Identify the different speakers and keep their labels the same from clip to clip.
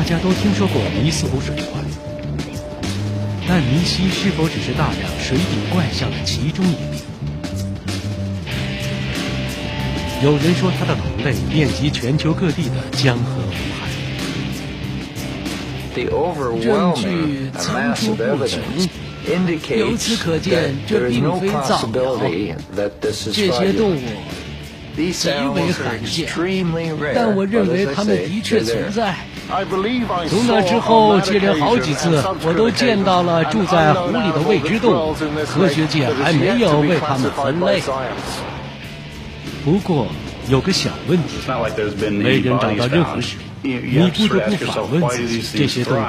Speaker 1: 大家都听说过尼斯湖水怪，但尼西是否只是大量水底怪象的其中一例？有人说它的同类遍及全球各地的江河湖海。
Speaker 2: 证据层出不穷，由此可见，这并非造谣。这些动物极为罕见，但我认为它们的确存在。从那之后，接连好几次，我都见到了住在湖里的未知动物。科学界还没有为它们分类。
Speaker 1: 不过有个小问题，没人找到任何食物。你不得不反问自己：这些动物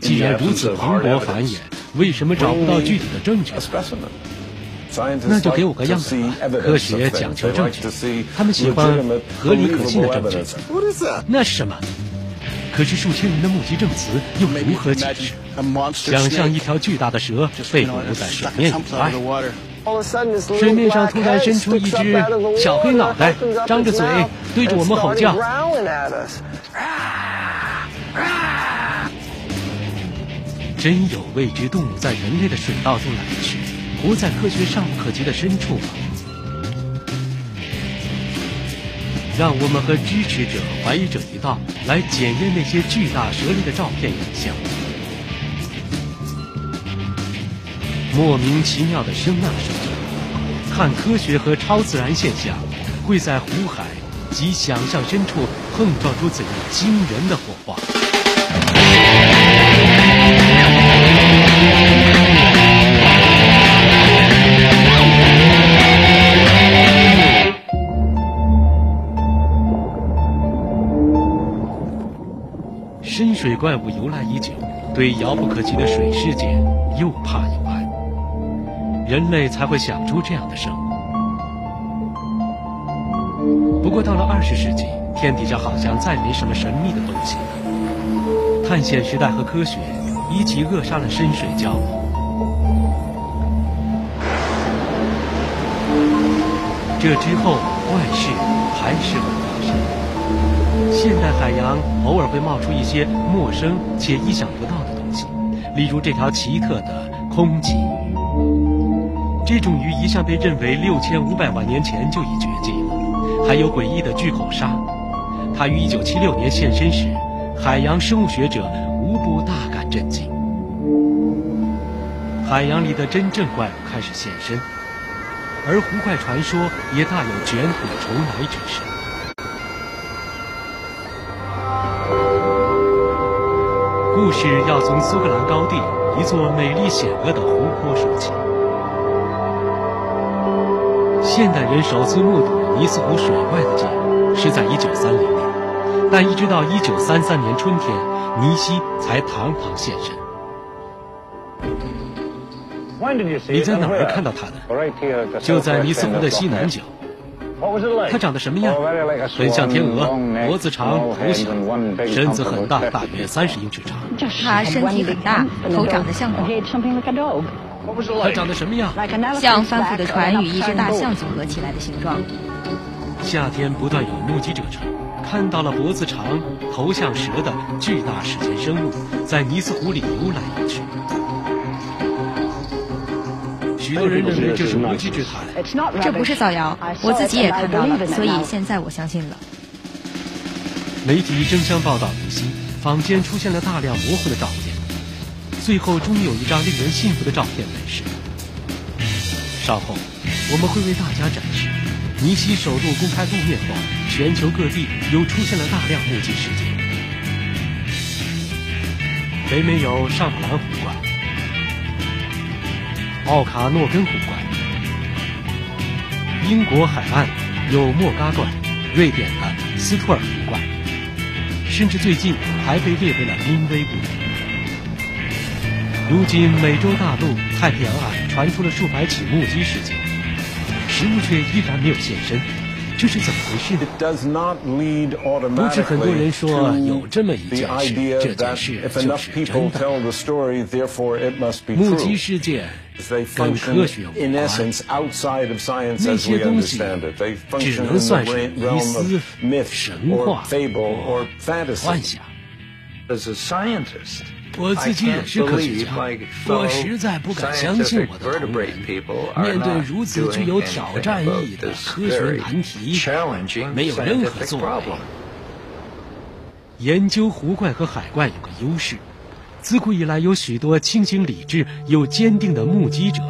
Speaker 1: 既然如此蓬勃繁衍，为什么找不到具体的证据？那就给我个样子吧。科学讲求证据，他们喜欢合理可信的证据。那是什么？可是数千人的目击证词又如何解释？想象一条巨大的蛇被捕在水面以外，水面上突然伸出一只小黑脑袋，张着嘴对着我们吼叫。真有未知动物在人类的水道中来去，活在科学尚不可及的深处吗？让我们和支持者、怀疑者一道，来检验那些巨大蛇类的照片影像。莫名其妙的声呐声，看科学和超自然现象会在湖海及想象深处碰撞出怎样惊人的火花。怪物由来已久，对遥不可及的水世界又怕又爱，人类才会想出这样的生物。不过到了二十世纪，天底下好像再没什么神秘的东西了。探险时代和科学一起扼杀了深水礁。这之后，怪事还是。现代海洋偶尔会冒出一些陌生且意想不到的东西，例如这条奇特的空鳍鱼。这种鱼一向被认为六千五百万年前就已绝迹了。还有诡异的巨口鲨，它于一九七六年现身时，海洋生物学者无不大感震惊。海洋里的真正怪物开始现身，而湖怪传说也大有卷土重来之势。故事要从苏格兰高地一座美丽险恶的湖泊说起。现代人首次目睹尼斯湖水怪的记录是在1930年，但一直到1933年春天，尼西才堂堂现身。你在哪儿看到他的？就在尼斯湖的西南角。它长得什么样？很像天鹅，脖子长，头小，身子很大，大约三十英尺长。
Speaker 3: 它身体很大，头长得像狗。
Speaker 1: 它长得什么样？
Speaker 3: 像翻覆的船与一只大象组合起来的形状。
Speaker 1: 夏天不断有目击者称，看到了脖子长、头像蛇的巨大史前生物在尼斯湖里游来游去。许多人认为这是无稽之谈，
Speaker 3: 这不是造谣，我自己也看到了，所以现在我相信了。
Speaker 1: 媒体争相报道尼西，坊间出现了大量模糊的照片，最后终于有一张令人信服的照片问世。稍后我们会为大家展示尼西首度公开露面后，全球各地又出现了大量目击事件。北美有上普兰湖怪。奥卡诺根湖怪，英国海岸有莫嘎怪，瑞典的斯托尔湖怪，甚至最近还被列为了濒危物种。如今美洲大陆、太平洋岸传出了数百起目击事件，食物却依然没有现身。这是怎么回事呢？不是很多人说有这么一件事，这件事就是真的。目击事件跟科学无关，那些东西只能算是迷思、神话或幻想。我自己也是科学家，我实在不敢相信我的同仁面对如此具有挑战意义的科学难题，没有任何作为。研究湖怪和海怪有个优势，自古以来有许多清醒理智又坚定的目击者。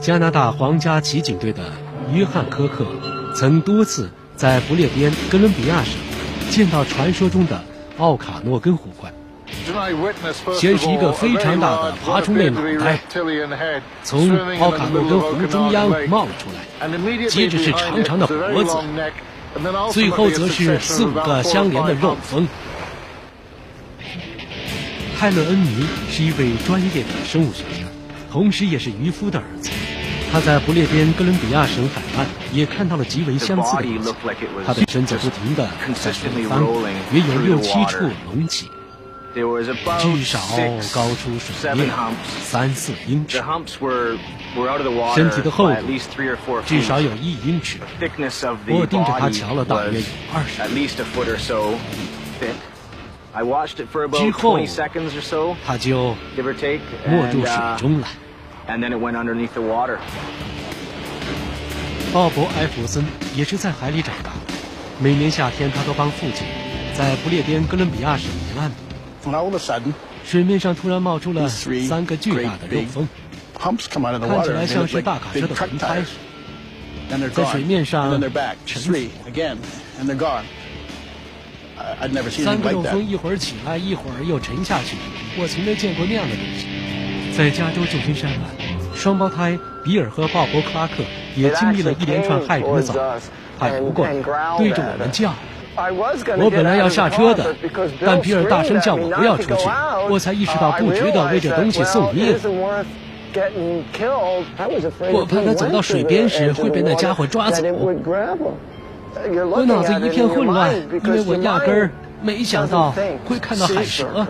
Speaker 1: 加拿大皇家骑警队的约翰·科克曾多次在不列颠哥伦比亚省见到传说中的奥卡诺根湖怪。先是一个非常大的爬虫类脑袋从奥卡诺根湖中央冒了出来，接着是长长的脖子，最后则是四五个相连的肉峰。泰勒恩尼是一位专业的生物学家，同时也是渔夫的儿子。他在不列颠哥伦比亚省海岸也看到了极为相似的东西。他的身子不停地在前方，约有六七处隆起。至少高出水面三四英尺，身体的厚度至少有一英尺。我盯着他瞧了大约有二十分之后，他就没入水中了。鲍勃·埃弗森也是在海里长大，每年夏天他都帮父亲在不列颠哥伦比亚省沿岸。水面上突然冒出了三个巨大的肉峰，看起来像是大卡车的轮胎，在水面上沉浮。三个肉峰一会儿起来，一会儿又沉下去，我从没见过那样的东西。在加州旧金山湾，双胞胎比尔和鲍勃·克拉克也经历了一连串骇人的遭遇，他不过来，对着我们叫。我本来要下车的，但比尔大声叫我不要出去，我才意识到不值得为这东西送命。我怕他走到水边时会被那家伙抓走。我脑子一片混乱，因为我压根儿没想到会看到海蛇。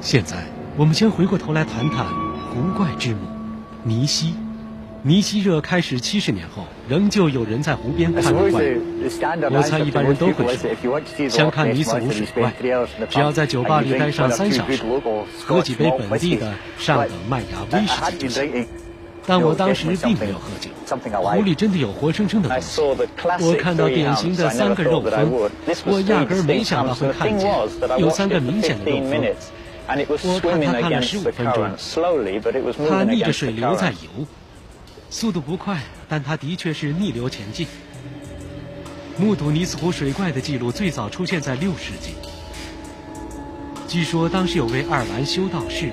Speaker 1: 现在，我们先回过头来谈谈湖怪之母尼西。尼西热开始七十年后，仍旧有人在湖边看怪物。我猜一般人都会说，想看尼斯湖水怪，只要在酒吧里待上三小时，喝几杯本地的上等麦芽威士忌就行。但我当时并没有喝酒，湖里真的有活生生的东西。我看到典型的三个肉峰，我压根儿没想到会看见有三个明显的肉峰。我看他看了十五分钟，他逆着水流在游。速度不快，但它的确是逆流前进。目睹尼斯湖水怪的记录最早出现在六世纪。据说当时有位爱尔兰修道士，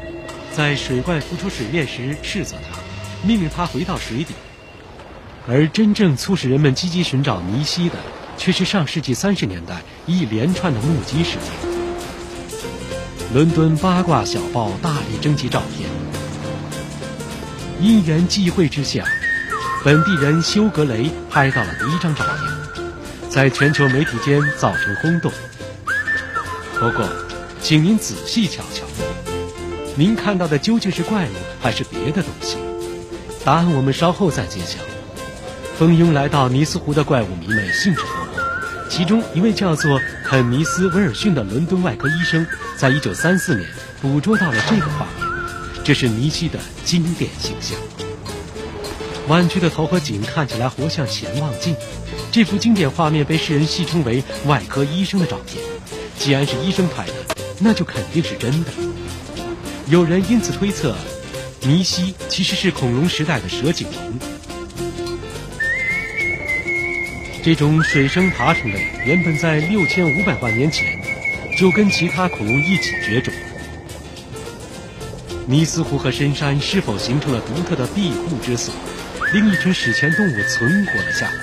Speaker 1: 在水怪浮出水面时斥责他，命令他回到水底。而真正促使人们积极寻找尼西的，却是上世纪三十年代一连串的目击事件。伦敦八卦小报大力征集照片。因缘际会之下，本地人修格雷拍到了第一张照片，在全球媒体间造成轰动。不过，请您仔细瞧瞧，您看到的究竟是怪物还是别的东西？答案我们稍后再揭晓。蜂拥来到尼斯湖的怪物迷们兴致勃勃，其中一位叫做肯尼斯·威尔逊的伦敦外科医生，在一九三四年捕捉到了这个画面。这是尼西的经典形象，弯曲的头和颈看起来活像潜望镜。这幅经典画面被世人戏称为“外科医生的照片”。既然是医生拍的，那就肯定是真的。有人因此推测，尼西其实是恐龙时代的蛇颈龙。这种水生爬虫类原本在六千五百万年前就跟其他恐龙一起绝种。尼斯湖和深山是否形成了独特的庇护之所，令一群史前动物存活了下来？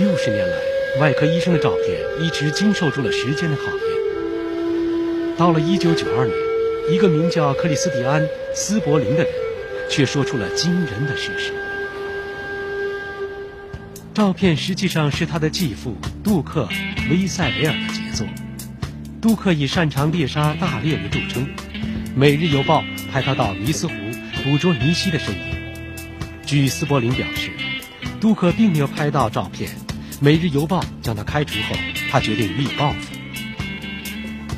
Speaker 1: 六十年来，外科医生的照片一直经受住了时间的考验。到了一九九二年，一个名叫克里斯蒂安·斯伯林的人，却说出了惊人的事实。照片实际上是他的继父杜克·威塞维尔的杰作。杜克以擅长猎杀大猎物著称，《每日邮报》派他到尼斯湖捕捉尼西的身影。据斯伯林表示，杜克并没有拍到照片。《每日邮报》将他开除后，他决定予以报复。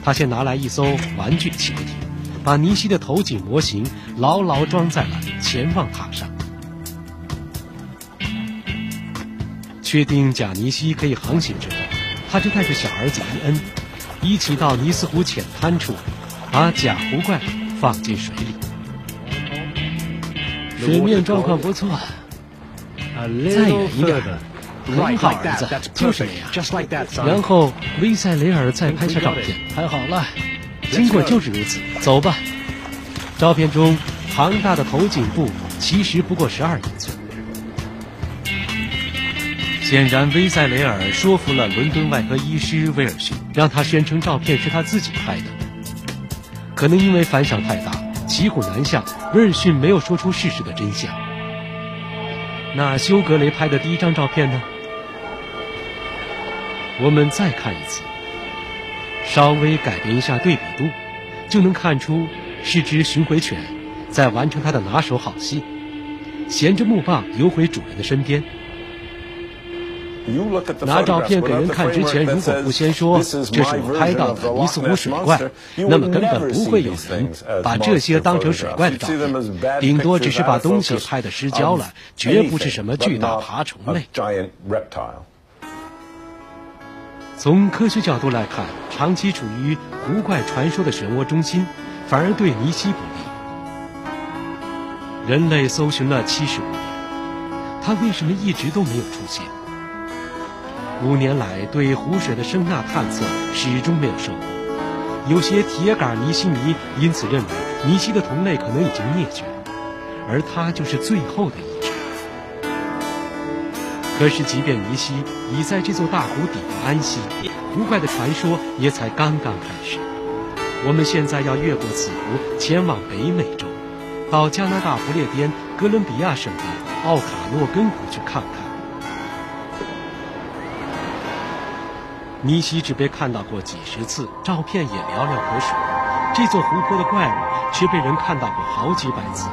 Speaker 1: 他先拿来一艘玩具潜艇，把尼西的头颈模型牢牢装在了潜望塔上。确定贾尼西可以航行之后，他就带着小儿子伊恩，一起到尼斯湖浅滩处，把假湖怪放进水里。水面状况不错，再远一点，很好，儿子，就是那样。然后威塞雷尔再拍下照片，拍好了。经过就是如此，走吧。照片中庞大的头颈部其实不过十二英寸。显然，威塞雷尔说服了伦敦外科医师威尔逊，让他宣称照片是他自己拍的。可能因为反响太大，骑虎难下，威尔逊没有说出事实的真相。那休格雷拍的第一张照片呢？我们再看一次，稍微改变一下对比度，就能看出是只巡回犬在完成它的拿手好戏，衔着木棒游回主人的身边。拿照片给人看之前，如果不先说这是我拍到的尼斯湖水怪，那么根本不会有人把这些当成水怪的照片，顶多只是把东西拍的失焦了，绝不是什么巨大爬虫类。从科学角度来看，长期处于湖怪传说的漩涡中心，反而对尼西不利。人类搜寻了七十五年，它为什么一直都没有出现？五年来，对湖水的声呐探测始终没有收获。有些铁杆尼西迷因此认为，尼西的同类可能已经灭绝，而它就是最后的一只。可是，即便尼西已在这座大湖底安息，湖怪的传说也才刚刚开始。我们现在要越过此湖，前往北美洲，到加拿大不列颠哥伦比亚省的奥卡诺根湖去看看。尼西只被看到过几十次，照片也寥寥可数。这座湖泊的怪物却被人看到过好几百次，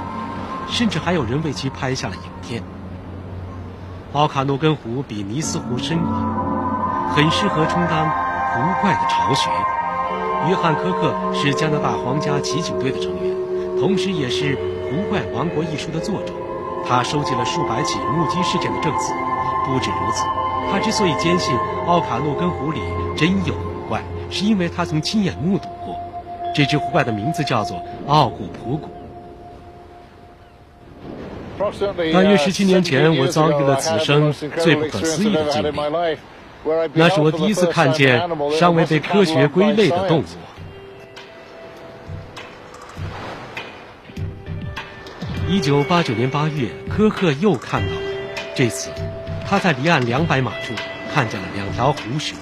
Speaker 1: 甚至还有人为其拍下了影片。奥卡诺根湖比尼斯湖深广，很适合充当湖怪的巢穴。约翰·科克是加拿大皇家骑警队的成员，同时也是《湖怪王国》一书的作者。他收集了数百起目击事件的证词。不止如此。他之所以坚信奥卡诺根湖里真有古怪，是因为他曾亲眼目睹过。这只湖怪的名字叫做奥古普古。大约十七年前，我遭遇了此生最不可思议的经历。那是我第一次看见尚未被科学归类的动物。一九八九年八月，科克又看到了，这次。他在离岸两百码处看见了两条湖蛇。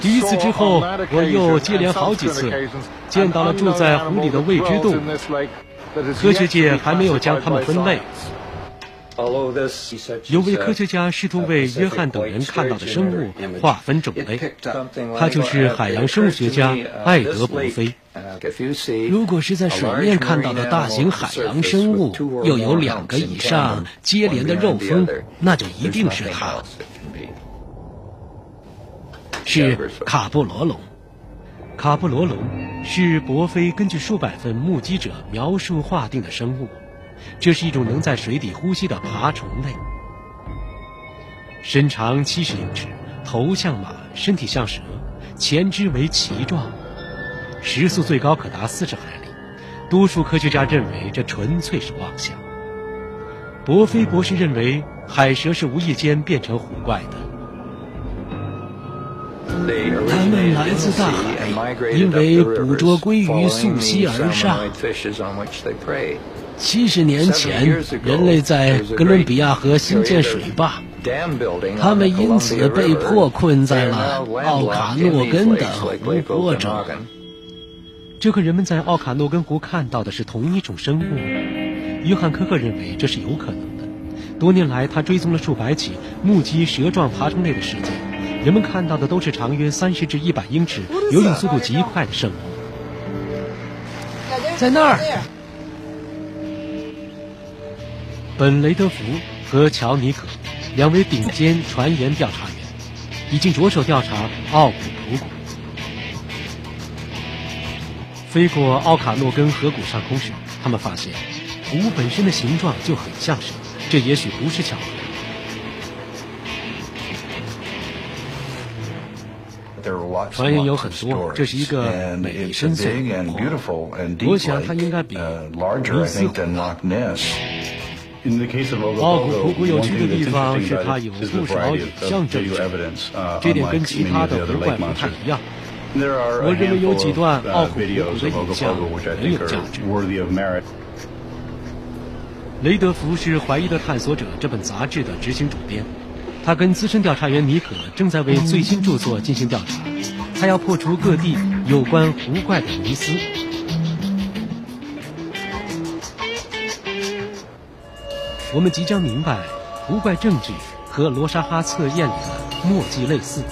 Speaker 1: 第一次之后，我又接连好几次见到了住在湖里的未知动物。科学界还没有将它们分类。有位科学家试图为约翰等人看到的生物划分种类，他就是海洋生物学家艾德·伯菲。如果是在水面看到的大型海洋生物，又有两个以上接连的肉峰，那就一定是它，是卡布罗龙。卡布罗龙是伯菲根据数百份目击者描述划定的生物。这是一种能在水底呼吸的爬虫类，身长七十英尺，头像马，身体像蛇，前肢为鳍状，时速最高可达四十海里。多数科学家认为这纯粹是妄想。博菲博士认为海蛇是无意间变成湖怪的，它们来自大海，因为捕捉鲑鱼溯溪而上。七十年前，人类在哥伦比亚河新建水坝，他们因此被迫困在了奥卡诺根的湖泊中。这和人们在奥卡诺根湖看到的是同一种生物。约翰·科克认为这是有可能的。多年来，他追踪了数百起目击蛇状爬虫类的事件，人们看到的都是长约三十至一百英尺、游泳速度极快的生物。在那儿，本雷德福和乔尼可两位顶尖传言调查员已经着手调查奥古普谷。飞过奥卡诺根河谷上空时，他们发现湖本身的形状就很像是，这也许不是巧合。传言有很多，这是一个美丽深邃的湖。我想它应该比尼斯湖大。奥古图谷有趣的地方是它有不少影像证据，这点跟其他的湖怪不太一样。我认为有几段奥古图谷的影像很有价值。雷德福是《怀疑的探索者》这本杂志的执行主编。他跟资深调查员尼可正在为最新著作进行调查，他要破除各地有关湖怪的迷思。我们即将明白，湖怪政治和罗莎哈测验里的墨迹类似。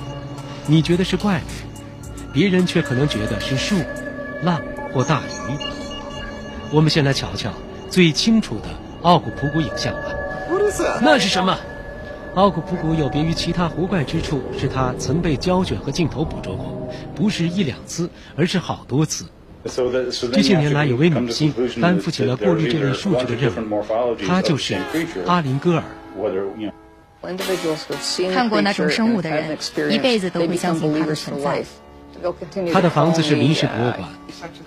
Speaker 1: 你觉得是怪物，别人却可能觉得是树、浪或大鱼。我们先来瞧瞧最清楚的奥古普古影像吧。那是什么？奥古普古有别于其他湖怪之处，是它曾被胶卷和镜头捕捉过，不是一两次，而是好多次。这些年来，有位女性担负起了过滤这类数据的任务，她就是阿林戈尔。
Speaker 3: 看过那种生物的人，一辈子都会相信它的存在。
Speaker 1: 他的房子是临时博物馆。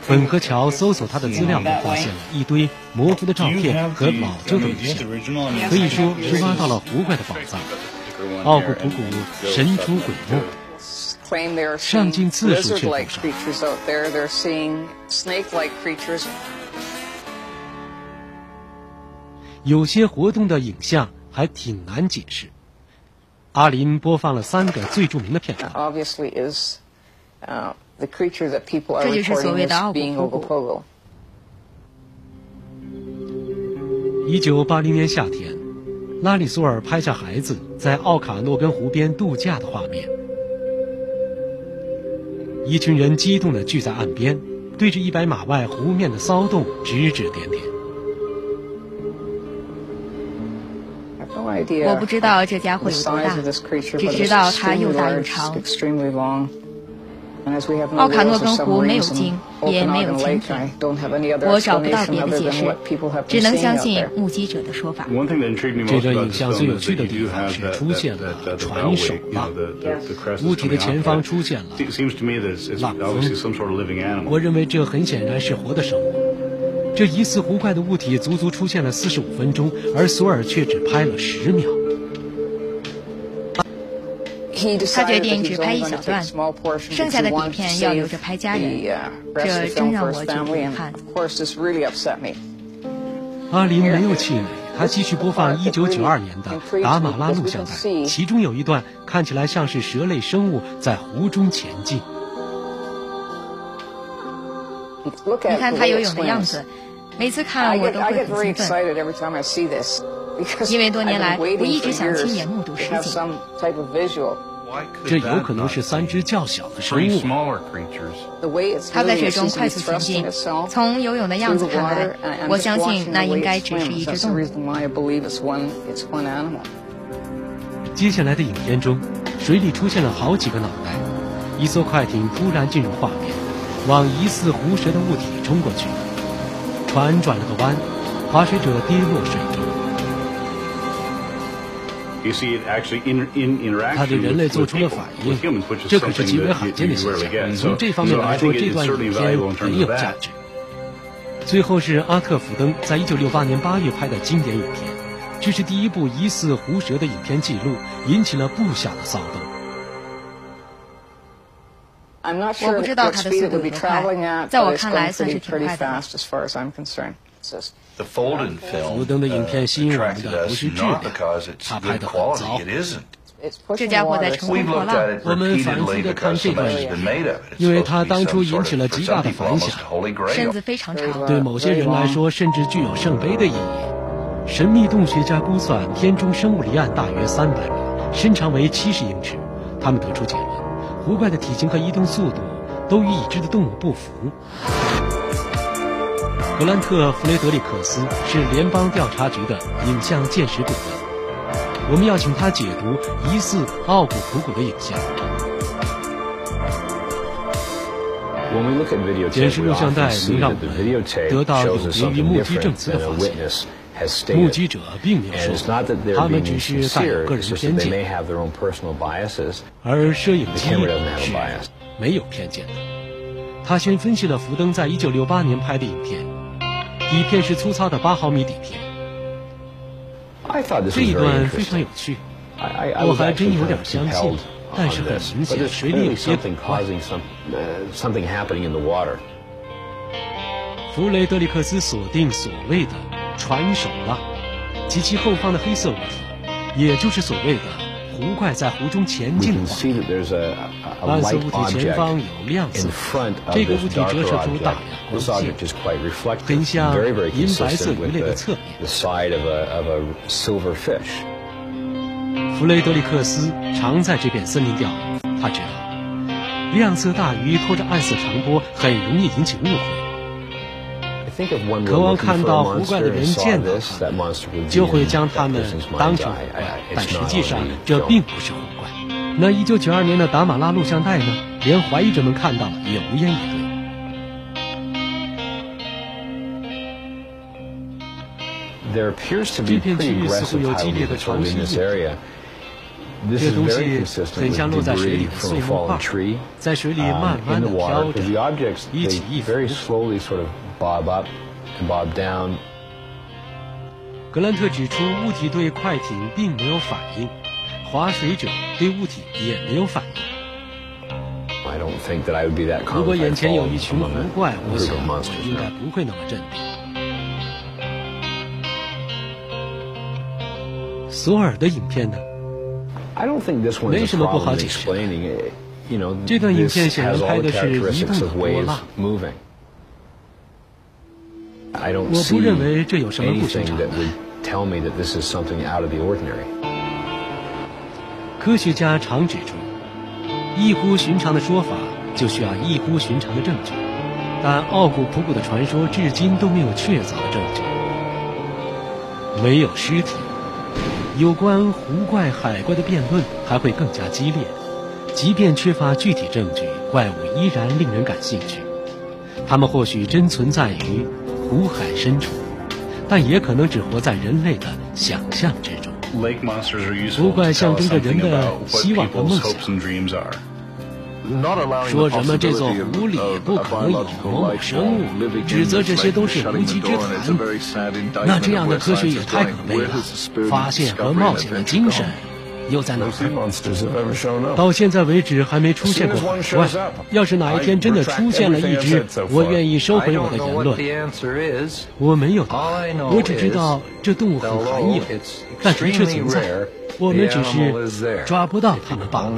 Speaker 1: 本和乔搜索他的资料后，发现了一堆模糊的照片和老旧的录像，可以说是挖到了湖怪的宝藏。奥古普古神出鬼没，上镜次数却不少。有些活动的影像还挺难解释。阿林播放了三个最著名的片段。
Speaker 3: 这就是所谓的奥古。
Speaker 1: 一九八零年夏天，拉里索尔拍下孩子在奥卡诺根湖边度假的画面。一群人激动地聚在岸边，对着一百码外湖面的骚动指指点点。
Speaker 3: 我不知道这家伙有多大，只知道它又大又长。奥卡诺根湖没有鲸，也没有潜艇，我找不到别的解释，只能相信目击者的说法。
Speaker 1: 这段影像最有趣的地方是出现了船首浪，物体的前方出现了浪峰。我认为这很显然是活的生物。这疑似湖怪的物体足足出现了四十五分钟，而索尔却只拍了十秒。
Speaker 3: 他决定只拍一小段，剩下的底片要留着拍家人。这真让我觉得遗憾。
Speaker 1: 阿林没有气馁，他继续播放1992年的达马拉录像带，其中有一段看起来像是蛇类生物在湖中前进。
Speaker 3: 你看他游泳的样子，每次看我都会很兴奋，因为多年来我一直想亲眼目睹实景。
Speaker 1: 这有可能是三只较小的生物。
Speaker 3: 它在水中快速前进，从游泳的样子看来，我相信那应该只是一只动物。
Speaker 1: 接下来的影片中，水里出现了好几个脑袋，一艘快艇突然进入画面，往疑似湖蛇的物体冲过去，船转了个弯，划水者跌落水中。他对人类做出了反应，这可是极为罕见的现象。从这方面来说，这段影片很有价值。最后是阿特福登在1968年8月拍的经典影片，这是第一部疑似狐蛇的影片记录，引起了不小的骚动。
Speaker 3: 我不知道它的速度多快，在我看来算是挺快的。
Speaker 1: 福登的影片吸引我们的不是质量，他拍的很糟。
Speaker 3: 这家伙在乘风破浪。
Speaker 1: 我们反复的看这段影片，因为他当初引起了极大的反响。
Speaker 3: 身子非常长，
Speaker 1: 对某些人来说甚至具有圣杯的意义。神秘洞学家估算，天中生物离岸大约三百米，身长为七十英尺，他们得出结论：湖怪的体型和移动速度都与已知的动物不符。格兰特·弗雷德里克斯是联邦调查局的影像鉴识顾问，我们要请他解读疑似奥古普古的影像。监视录像带能让我们得到有别于目击证词的发现。目击者并没有说，他们只是带有个人偏见，而摄影机是没有偏见的。他先分析了福登在1968年拍的影片，底片是粗糙的8毫米底片。这一段非常有趣，我还真有点相信。但是很明显，水里有些古怪。弗雷德里克斯锁定所谓的船首浪及其后方的黑色物体，也就是所谓的湖怪在湖中前进的画面。蓝色物体前方有亮色，这个物体折射出大量光线，很像银白色鱼类的侧面。弗雷德里克斯常在这片森林钓鱼，他知道亮色大鱼拖着暗色长波很容易引起误会。渴望看到湖怪的人见到它，就会将它们当成湖怪，但实际上这并不是湖怪。那1992年的达马拉录像带呢？连怀疑者们看到了也无言以
Speaker 2: 对。这
Speaker 1: 片区域似乎有激烈的潮汐。这东西很像落在水里的碎木块，在水里慢慢的飘着，一起一伏。格兰特指出，物体对快艇并没有反应，划水者对物体也没有反应。如果眼前有一群湖怪，我想应该不会那么镇定。索尔的影片呢？没什么不好解释。这段影片显然拍的是移动的波浪。我不认为这有什么不寻常的。科学家常指出，异乎寻常的说法就需要异乎寻常的证据，但奥古普古的传说至今都没有确凿的证据，没有尸体。有关湖怪、海怪的辩论还会更加激烈。即便缺乏具体证据，怪物依然令人感兴趣。他们或许真存在于湖海深处，但也可能只活在人类的想象之中。湖怪象征着人的希望和梦想。说什么这座湖里不可能有某某生物，指责这些都是无稽之谈。那这样的科学也太可悲了。发现和冒险的精神又在哪儿？到现在为止还没出现过海怪。要是哪一天真的出现了一只，我愿意收回我的言论。我没有答案，我只知道这动物很罕有，但的确存在。我们只是抓不到它们罢了。